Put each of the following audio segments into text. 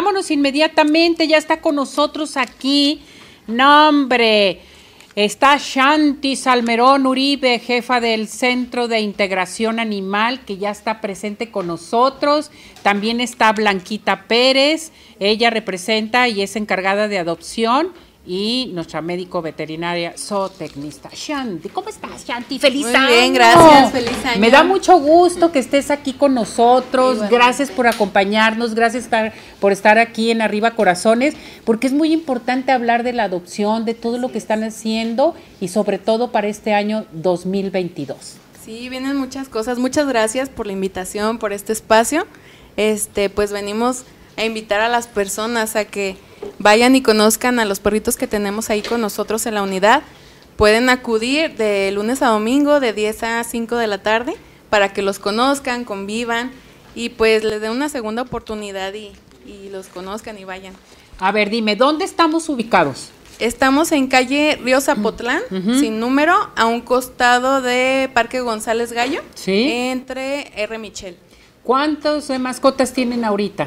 vámonos inmediatamente, ya está con nosotros aquí. Nombre. Está Shanti Salmerón Uribe, jefa del Centro de Integración Animal, que ya está presente con nosotros. También está Blanquita Pérez, ella representa y es encargada de adopción y nuestra médico veterinaria zootecnista. Shanti, ¿cómo estás, Shanti? ¡Feliz Muy año! bien, gracias, feliz año. Me da mucho gusto que estés aquí con nosotros. Gracias por acompañarnos, gracias por estar aquí en Arriba Corazones, porque es muy importante hablar de la adopción, de todo lo que están haciendo y sobre todo para este año 2022. Sí, vienen muchas cosas. Muchas gracias por la invitación, por este espacio. Este, pues venimos a invitar a las personas a que vayan y conozcan a los perritos que tenemos ahí con nosotros en la unidad. Pueden acudir de lunes a domingo de 10 a 5 de la tarde para que los conozcan, convivan y pues les den una segunda oportunidad y, y los conozcan y vayan. A ver, dime, ¿dónde estamos ubicados? Estamos en calle Río Zapotlán, sin número, a un costado de Parque González Gallo, Sí. entre R. Michel. ¿Cuántas mascotas tienen ahorita?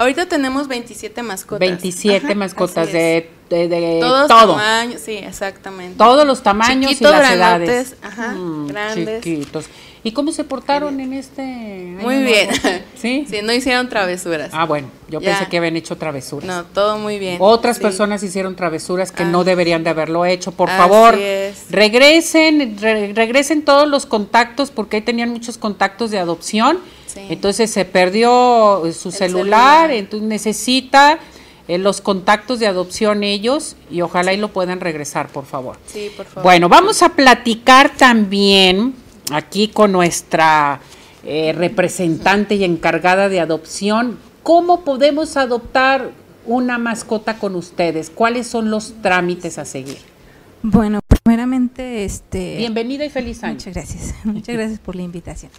Ahorita tenemos 27 mascotas. 27 Ajá, mascotas de, de- de Todos todo. tamaños, sí, exactamente. Todos los tamaños Chiquitos, y las grandotes, edades. ajá, Mm, grandes. Chiquitos. ¿Y cómo se portaron en este año Muy bien. ¿Sí? Sí, no hicieron travesuras. Ah, bueno, yo Ya. pensé que habían hecho travesuras. No, todo muy bien. Otras Sí. personas hicieron travesuras que Ah. no deberían de haberlo hecho. Por favor, es. regresen, re- regresen todos los contactos porque ahí tenían muchos contactos de adopción. Sí. Entonces se perdió eh, su El celular, celular. entonces necesita eh, los contactos de adopción ellos y ojalá y lo puedan regresar, por favor. Sí, por favor. Bueno, vamos a platicar también aquí con nuestra eh, representante y encargada de adopción. ¿Cómo podemos adoptar una mascota con ustedes? ¿Cuáles son los trámites a seguir? Bueno, primeramente, este. Bienvenida y feliz año. Muchas gracias. Muchas gracias por la invitación.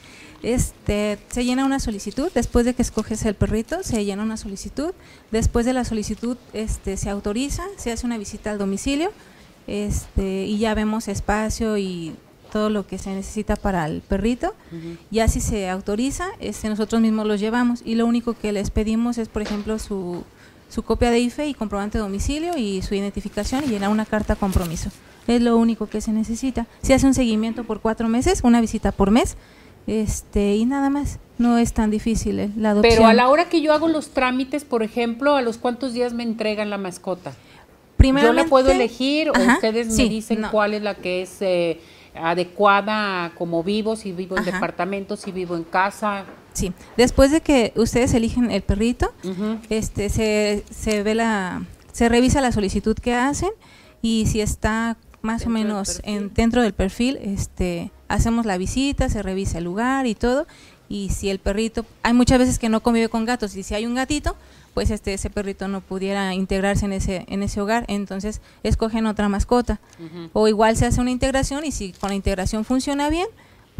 Este, se llena una solicitud después de que escoges el perrito, se llena una solicitud. Después de la solicitud, este, se autoriza, se hace una visita al domicilio, este, y ya vemos espacio y todo lo que se necesita para el perrito. Ya si se autoriza, este, nosotros mismos los llevamos y lo único que les pedimos es, por ejemplo, su, su copia de IFE y comprobante de domicilio y su identificación y llenar una carta compromiso. Es lo único que se necesita. Se hace un seguimiento por cuatro meses, una visita por mes, este y nada más. No es tan difícil eh, la adopción. Pero a la hora que yo hago los trámites, por ejemplo, ¿a los cuántos días me entregan la mascota? ¿Yo la puedo elegir o ustedes me dicen no. cuál es la que es eh, adecuada como vivo, si vivo en Ajá. departamento, si vivo en casa? Sí, después de que ustedes eligen el perrito, este se, se ve la se revisa la solicitud que hacen y si está más o Dentro menos en, dentro del perfil, este hacemos la visita, se revisa el lugar y todo. Y si el perrito hay muchas veces que no convive con gatos y si hay un gatito, pues este ese perrito no pudiera integrarse en ese en ese hogar, entonces escogen otra mascota. O igual se hace una integración y si con la integración funciona bien,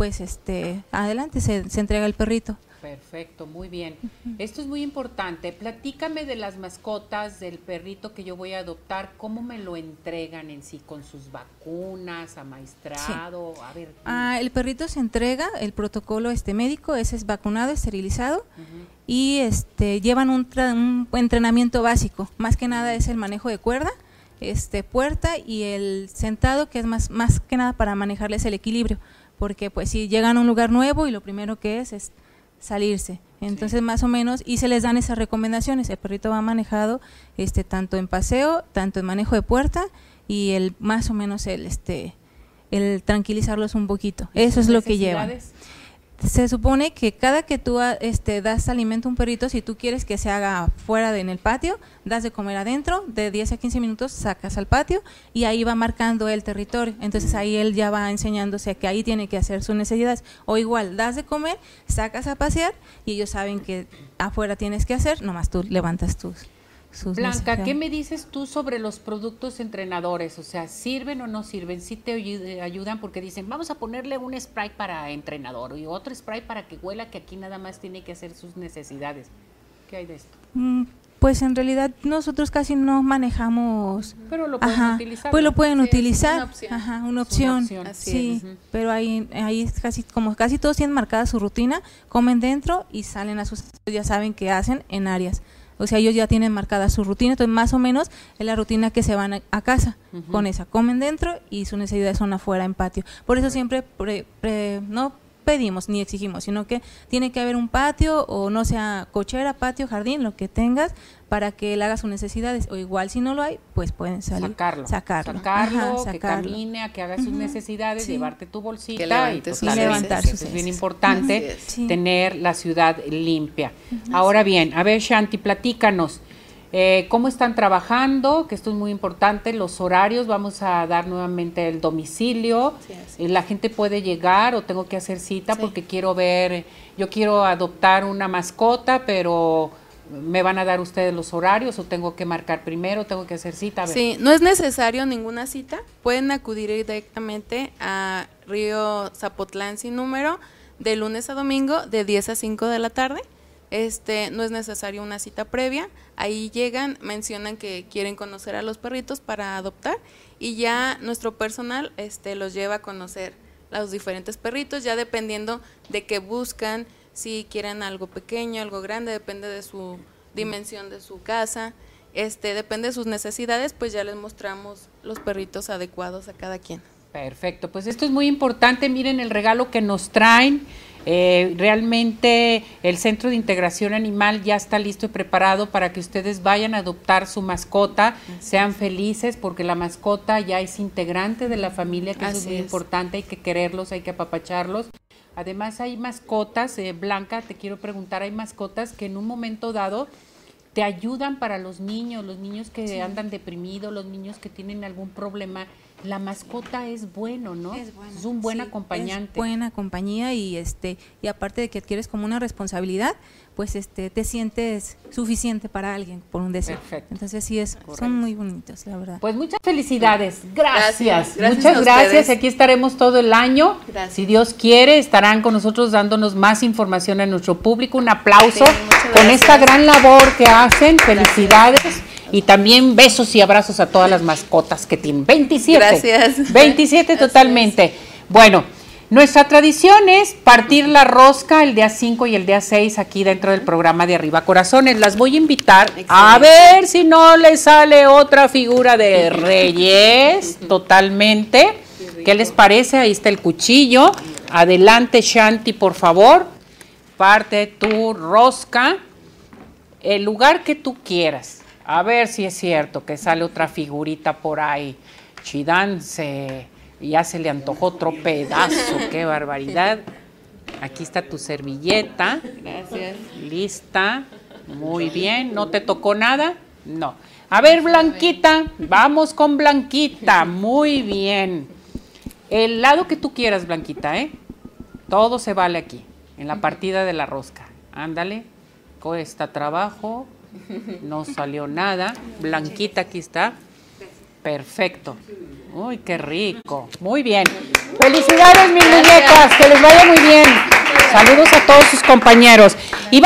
pues este adelante se, se entrega el perrito. Perfecto, muy bien. Esto es muy importante. Platícame de las mascotas del perrito que yo voy a adoptar. ¿Cómo me lo entregan en sí? ¿Con sus vacunas, amaestrado? A ver. Ah, el perrito se entrega, el protocolo este médico, ese es vacunado, esterilizado y este llevan un, tra- un entrenamiento básico. Más que nada es el manejo de cuerda, este puerta y el sentado que es más más que nada para manejarles el equilibrio, porque pues si llegan a un lugar nuevo y lo primero que es es salirse. Entonces más o menos y se les dan esas recomendaciones. El perrito va manejado este tanto en paseo, tanto en manejo de puerta y el más o menos el este el tranquilizarlos un poquito. Eso es lo que llevan. Se supone que cada que tú ah, este, das alimento a un perrito, si tú quieres que se haga fuera de, en el patio, das de comer adentro, de 10 a 15 minutos sacas al patio y ahí va marcando el territorio. Entonces ahí él ya va enseñándose que ahí tiene que hacer sus necesidades. O igual, das de comer, sacas a pasear y ellos saben que afuera tienes que hacer, nomás tú levantas tus, sus Blanca. ¿qué me dices tú sobre los productos entrenadores? O sea, ¿sirven o no sirven? ¿Sí te ayu- ayudan? Porque dicen, vamos a ponerle un spray para entrenador y otro spray para que huela que aquí nada más tiene que hacer sus necesidades. ¿Qué hay de esto? Mm, Pues en realidad nosotros casi no manejamos Pero lo pueden Ajá, utilizar. Pues lo pueden Sí, utilizar. una opción. Ajá, una opción. Así sí, es. Pero ahí, ahí es casi, como casi todos tienen marcada su rutina, comen dentro y salen a sus, ya saben qué hacen en áreas. O sea, ellos ya tienen marcada su rutina, entonces más o menos es la rutina que se van a, casa con esa. Comen dentro y sus necesidades son afuera en patio. Por eso siempre no pedimos ni exigimos, sino que tiene que haber un patio o no sea cochera, patio, jardín, lo que tengas para que él haga sus necesidades o igual si no lo hay, pues pueden salir. Sacarlo. Sacarlo. Sacarlo, que camine, a que haga sus necesidades, llevarte tu bolsita y, y levantar sus Es bien importante tener la ciudad limpia. Ahora bien, a ver Shanti, platícanos. Eh, ¿Cómo están trabajando? Que esto es muy importante. Los horarios, vamos a dar nuevamente el domicilio. Eh, la gente puede llegar o tengo que hacer cita porque quiero ver, yo quiero adoptar una mascota, pero me van a dar ustedes los horarios o tengo que marcar primero, tengo que hacer cita. Sí, no es necesario ninguna cita. Pueden acudir directamente a Río Zapotlán sin número de lunes a domingo de 10 a 5 de la tarde. Este, no es necesario una cita previa. Ahí llegan, mencionan que quieren conocer a los perritos para adoptar y ya nuestro personal este, los lleva a conocer los diferentes perritos, ya dependiendo de qué buscan, si quieren algo pequeño, algo grande, depende de su dimensión de su casa, este, depende de sus necesidades, pues ya les mostramos los perritos adecuados a cada quien. Perfecto, pues esto es muy importante, miren el regalo que nos traen. Eh, realmente el Centro de Integración Animal ya está listo y preparado para que ustedes vayan a adoptar su mascota, sean felices porque la mascota ya es integrante de la familia, que eso es muy importante, hay que quererlos, hay que apapacharlos. Además hay mascotas, eh, Blanca, te quiero preguntar, hay mascotas que en un momento dado te ayudan para los niños, los niños que andan deprimidos, los niños que tienen algún problema la mascota es bueno, ¿no? Es, es un buen acompañante. buena compañía y este y aparte de que adquieres como una responsabilidad, pues este te sientes suficiente para alguien por un deseo. Perfecto. Entonces sí es son muy bonitos, la verdad. Pues muchas felicidades. Gracias. muchas gracias. Aquí estaremos todo el año. Si Dios quiere, estarán con nosotros dándonos más información a nuestro público. Un aplauso con esta gran labor que hacen. Felicidades. Y también besos y abrazos a todas las mascotas que tienen. 27. Gracias. 27 totalmente. Bueno, nuestra tradición es partir la rosca el día 5 y el día 6 aquí dentro del programa de Arriba Corazones. Las voy a invitar a ver si no les sale otra figura de Reyes totalmente. ¿Qué les parece? Ahí está el cuchillo. Adelante, Shanti, por favor. Parte tu rosca. El lugar que tú quieras. A ver si es cierto que sale otra figurita por ahí. Chidán se, ya se le antojó otro pedazo, qué barbaridad. Aquí está tu servilleta. Gracias. Lista. Muy bien. ¿No te tocó nada? No. A ver, Blanquita. Vamos con Blanquita. Muy bien. El lado que tú quieras, Blanquita, ¿eh? Todo se vale aquí, en la partida de la rosca. Ándale. Cuesta trabajo. No salió nada. Blanquita aquí está. Perfecto. Uy, qué rico. Muy bien. Felicidades, mis muñecas. Que les vaya muy bien. Saludos a todos sus compañeros.